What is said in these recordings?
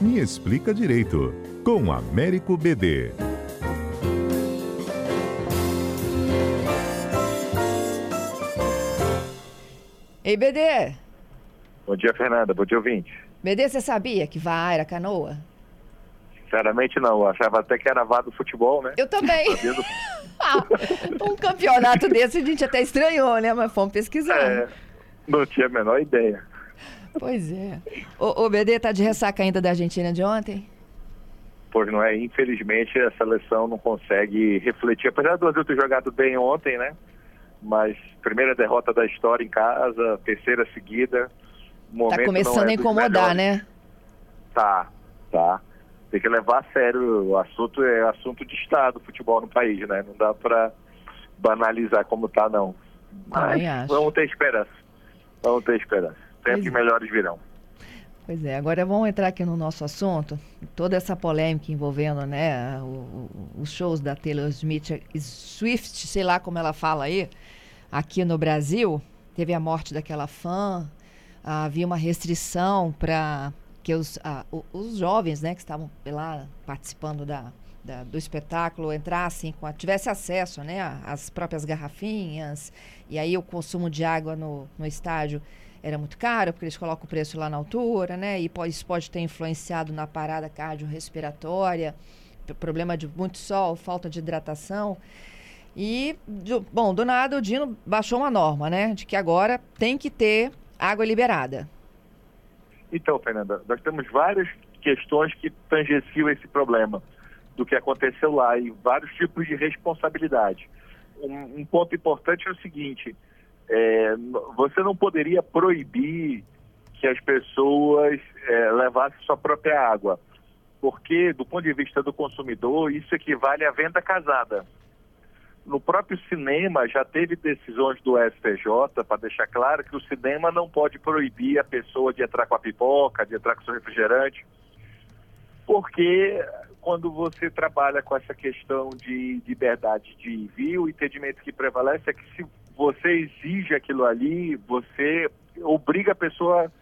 Me Explica Direito, com Américo BD. Ei, BD. Bom dia, Fernanda. Bom dia, ouvinte. BD, você sabia que VAR era canoa? Sinceramente, não. Eu achava até que era vá do futebol, né? Eu também. Ah, um campeonato desse a gente até estranhou, né? Mas fomos pesquisar. É, não tinha a menor ideia. Pois é. O, o BD tá de ressaca ainda da Argentina de ontem? Pois não é. Infelizmente, a seleção não consegue refletir. Apesar do Brasil ter jogado bem ontem, né? Mas primeira derrota da história em casa, terceira seguida. Tá começando é a incomodar, né? Tá, tá tem que levar a sério. O assunto é assunto de Estado, futebol no país, né? Não dá para banalizar como tá, não. Mas vamos ter esperança. Vamos ter esperança. Sempre é. melhores virão. Pois é, agora vamos entrar aqui no nosso assunto. Toda essa polêmica envolvendo né, o, o, os shows da Taylor Smith, Swift, sei lá como ela fala aí, aqui no Brasil. Teve a morte daquela fã, havia uma restrição para que os, ah, os jovens né, que estavam lá participando da, da, do espetáculo entrassem, com a, tivesse acesso né, às próprias garrafinhas, e aí o consumo de água no, no estádio era muito caro, porque eles colocam o preço lá na altura, né? E pode, isso pode ter influenciado na parada cardiorrespiratória, problema de muito sol, falta de hidratação. E, bom, do nada o Dino baixou uma norma, né? De que agora tem que ter água liberada. Então, Fernanda, nós temos várias questões que tangenciam esse problema do que aconteceu lá e vários tipos de responsabilidade. Um, um ponto importante é o seguinte: é, você não poderia proibir que as pessoas é, levassem sua própria água, porque, do ponto de vista do consumidor, isso equivale à venda casada. No próprio cinema já teve decisões do STJ para deixar claro que o cinema não pode proibir a pessoa de entrar com a pipoca, de entrar com seu refrigerante, porque quando você trabalha com essa questão de liberdade de envio, o entendimento que prevalece é que se você exige aquilo ali, você obriga a pessoa,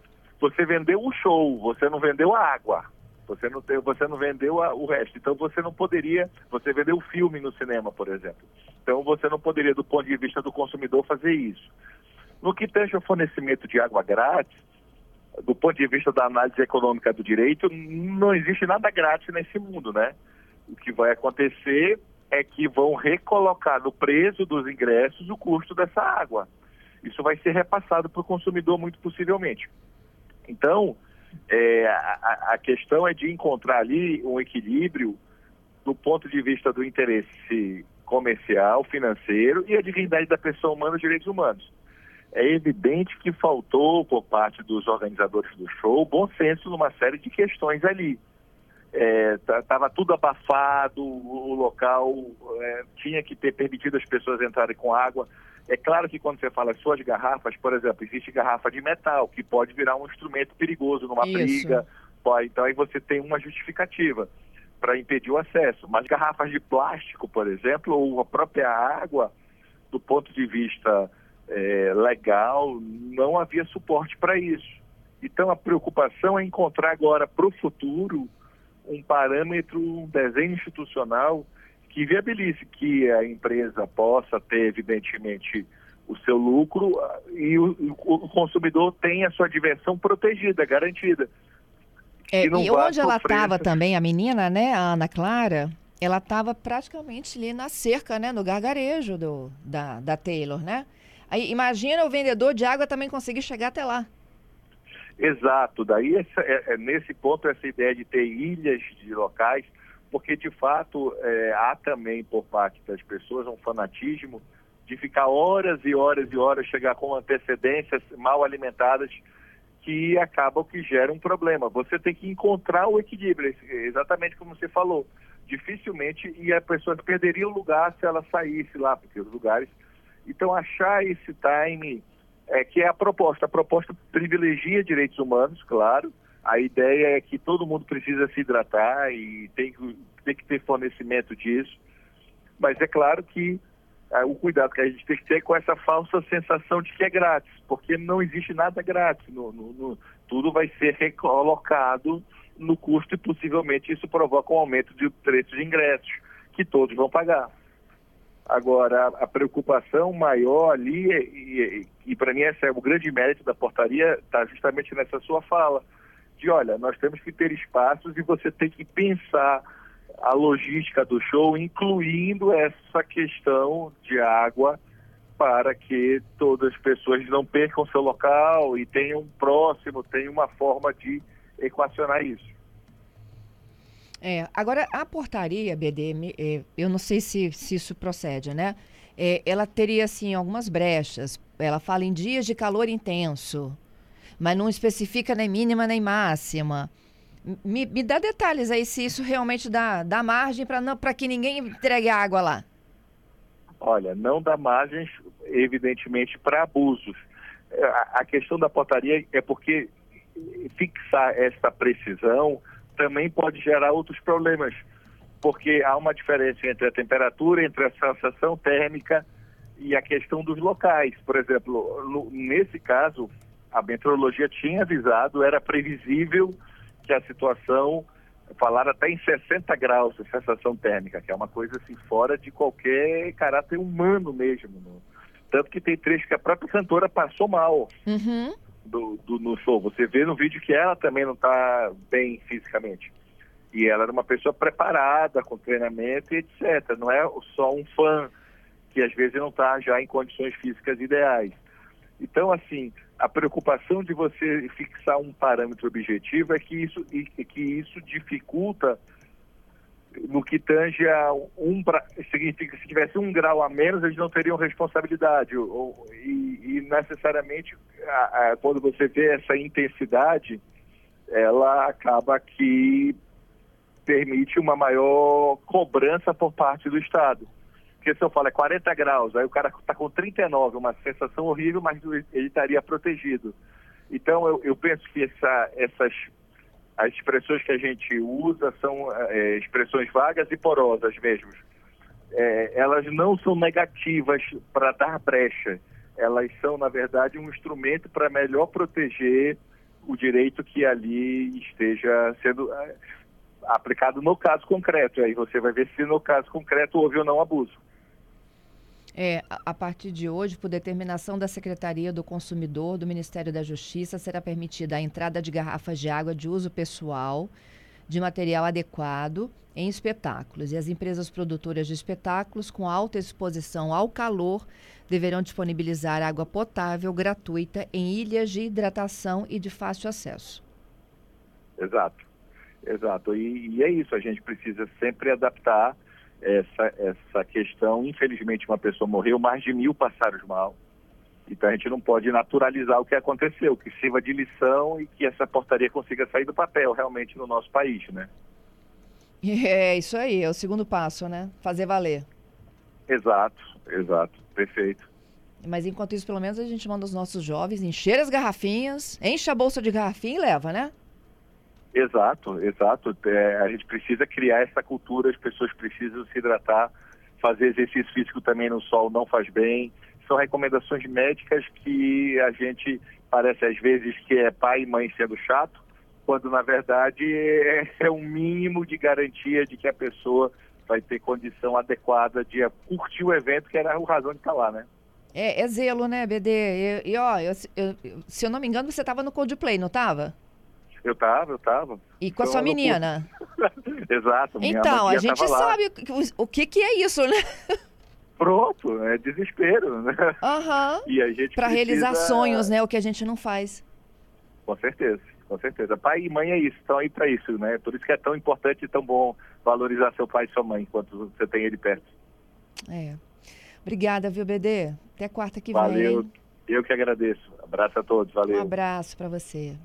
você vendeu o show, você não vendeu a água. Você não, tem, você não vendeu a, o resto. Então você não poderia, você vendeu o filme no cinema, por exemplo. Então você não poderia, do ponto de vista do consumidor, fazer isso. No que tange ao fornecimento de água grátis, do ponto de vista da análise econômica do direito, não existe nada grátis nesse mundo, né? O que vai acontecer é que vão recolocar no preço dos ingressos o custo dessa água. Isso vai ser repassado para o consumidor, muito possivelmente. Então, é, a, a, questão é de encontrar ali um equilíbrio do ponto de vista do interesse comercial, financeiro e a dignidade da pessoa humana e direitos humanos. É evidente que faltou por parte dos organizadores do show bom senso numa série de questões ali. Estava é, tudo abafado, o local é, tinha que ter permitido as pessoas entrarem com água. É claro que quando você fala de garrafas, por exemplo, existe garrafa de metal, que pode virar um instrumento perigoso numa Isso. briga. Pode, então aí você tem uma justificativa para impedir o acesso. Mas garrafas de plástico, por exemplo, ou a própria água, do ponto de vista é, legal, não havia suporte para isso. Então a preocupação é encontrar agora para o futuro um parâmetro, um desenho institucional que viabilize que a empresa possa ter, evidentemente, o seu lucro e o, o consumidor tenha a sua diversão protegida, garantida. É, e onde ela estava também, a menina, né, a Ana Clara, ela estava praticamente ali na cerca, né, no gargarejo do, da, da Taylor, né? Aí, imagina o vendedor de água também conseguir chegar até lá. Exato, daí essa, é, é, nesse ponto essa ideia de ter ilhas de locais porque de fato é, há também por parte das pessoas um fanatismo de ficar horas e horas e horas, chegar com antecedências mal alimentadas, que acabam que gera um problema. Você tem que encontrar o equilíbrio, exatamente como você falou. Dificilmente, e a pessoa perderia o lugar se ela saísse lá, porque os lugares. Então, achar esse time, é, que é a proposta. A proposta privilegia direitos humanos, claro, a ideia é que todo mundo precisa se hidratar e tem que, tem que ter fornecimento disso. Mas é claro que ah, o cuidado que a gente tem que ter é com essa falsa sensação de que é grátis, porque não existe nada grátis. No, no, no, tudo vai ser recolocado no custo e possivelmente isso provoca um aumento de preço de ingressos que todos vão pagar. Agora, a preocupação maior ali, e, e para mim esse é o grande mérito da portaria, está justamente nessa sua fala, de olha, nós temos que ter espaços e você tem que pensar a logística do show, incluindo essa questão de água, para que todas as pessoas não percam seu local e tenham próximo, tenham uma forma de equacionar isso. É, agora, a portaria, BD, é, eu não sei se, se isso procede, né? É, ela teria, assim, algumas brechas. Ela fala em dias de calor intenso, mas não especifica nem mínima nem máxima. Me, me dá detalhes aí se isso realmente dá, dá margem para que ninguém entregue água lá. Olha, não dá margens, evidentemente, para abusos. É, a, a questão da portaria é porque fixar essa precisão também pode gerar outros problemas, porque há uma diferença entre a temperatura, entre a sensação térmica e a questão dos locais. Por exemplo, no, nesse caso, a meteorologia tinha avisado, era previsível que a situação falar até em 60 graus de sensação térmica, que é uma coisa assim fora de qualquer caráter humano mesmo. No... Tanto que tem trechos que a própria cantora passou mal uhum. do, do, no show. Você vê no vídeo que ela também não está bem fisicamente. E ela era uma pessoa preparada, com treinamento e etc. Não é só um fã que às vezes não está já em condições físicas ideais. Então, assim, a preocupação de você fixar um parâmetro objetivo é que isso, que isso dificulta no que tange a um significa que se tivesse um grau a menos eles não teriam responsabilidade ou, e, e, necessariamente a, a, quando você vê essa intensidade ela acaba que permite uma maior cobrança por parte do Estado porque se eu falo é 40 graus, aí o cara está com 39, uma sensação horrível, mas ele estaria protegido. Então eu, eu penso que essa, essas as expressões que a gente usa são é, expressões vagas e porosas mesmo. É, elas não são negativas para dar brecha, elas são, na verdade, um instrumento para melhor proteger o direito que ali esteja sendo é, aplicado no caso concreto. Aí você vai ver se no caso concreto houve ou não abuso. É, a partir de hoje, por determinação da Secretaria do Consumidor do Ministério da Justiça, será permitida a entrada de garrafas de água de uso pessoal de material adequado em espetáculos. E as empresas produtoras de espetáculos com alta exposição ao calor deverão disponibilizar água potável gratuita em ilhas de hidratação e de fácil acesso. Exato, exato. E, e é isso, a gente precisa sempre adaptar essa, essa questão. Infelizmente, uma pessoa morreu, mais de mil passaram mal. Então a gente não pode naturalizar o que aconteceu, que sirva de lição e que essa portaria consiga sair do papel realmente no nosso país, né? É isso aí, é o segundo passo, né? Fazer valer. Exato, exato, perfeito. Mas enquanto isso, pelo menos a gente manda os nossos jovens encher as garrafinhas, enche a bolsa de garrafinha e leva, né? Exato, exato. É, a gente precisa criar essa cultura, as pessoas precisam se hidratar, fazer exercício físico também no sol não faz bem. São recomendações médicas que a gente parece às vezes que é pai e mãe sendo chato, quando na verdade é, é um mínimo de garantia de que a pessoa vai ter condição adequada de curtir o evento, que era a razão de estar lá, né? É, é zelo, né, BD? E, e ó, eu, eu, se eu não me engano, você estava no Coldplay, não estava? Eu tava, eu tava. E com a sua menina? Exato. então, a gente sabe o, o que, que é isso, né? Pronto, é desespero, né? Aham. Uhum. E a gente Para precisa... realizar sonhos, né? O que a gente não faz. Com certeza, com certeza. Pai e mãe é isso, estão aí para isso, né? Por isso que é tão importante e tão bom valorizar seu pai e sua mãe enquanto você tem ele perto. É. Obrigada, viu, BD? Até quarta que Valeu. vem. Valeu. Eu que agradeço. Abraço a todos. Valeu. Um abraço para você.